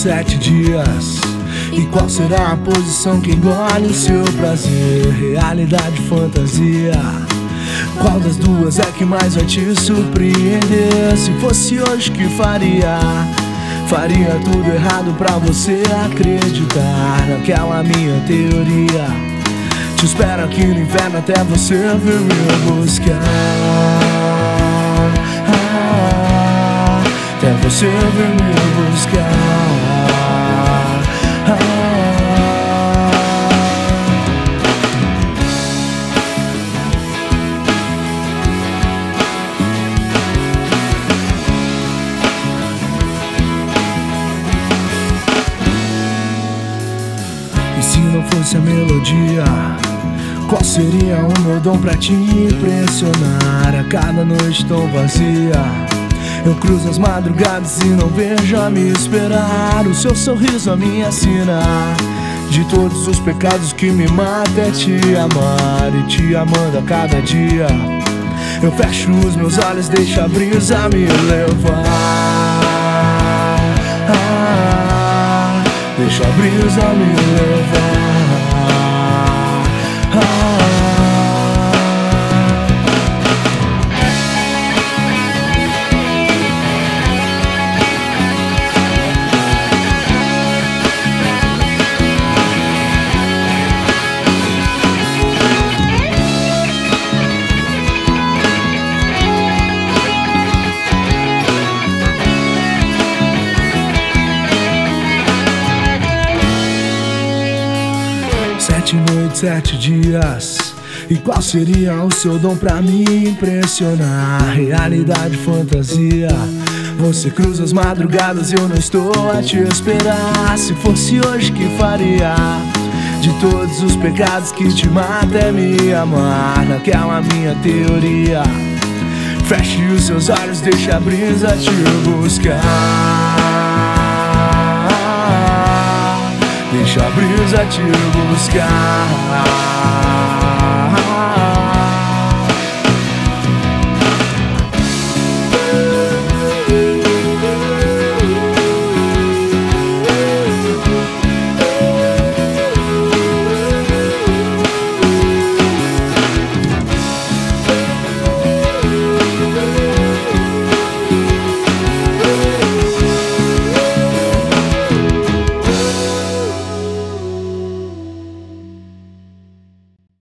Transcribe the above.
sete dias. E qual será a posição que engole o seu prazer? Realidade, fantasia. Qual das duas é que mais vai te surpreender? Se fosse hoje, que faria? Faria tudo errado pra você acreditar naquela minha teoria. Te espero aqui no inferno até você vir me buscar. Até você vir me buscar. Se não fosse a melodia, qual seria o meu dom pra te impressionar? A cada noite tão vazia, eu cruzo as madrugadas e não vejo a me esperar. O seu sorriso a me ensina de todos os pecados que me mata é te amar e te amando a cada dia. Eu fecho os meus olhos, deixo a brisa me levar. Deixa a brisa me levar. Sete noites, sete dias. E qual seria o seu dom pra me impressionar? Realidade, fantasia. Você cruza as madrugadas eu não estou a te esperar. Se fosse hoje, que faria? De todos os pecados que te mata é me amar. Naquela minha teoria. Feche os seus olhos, deixa a brisa te buscar. Deixa a brisa te buscar.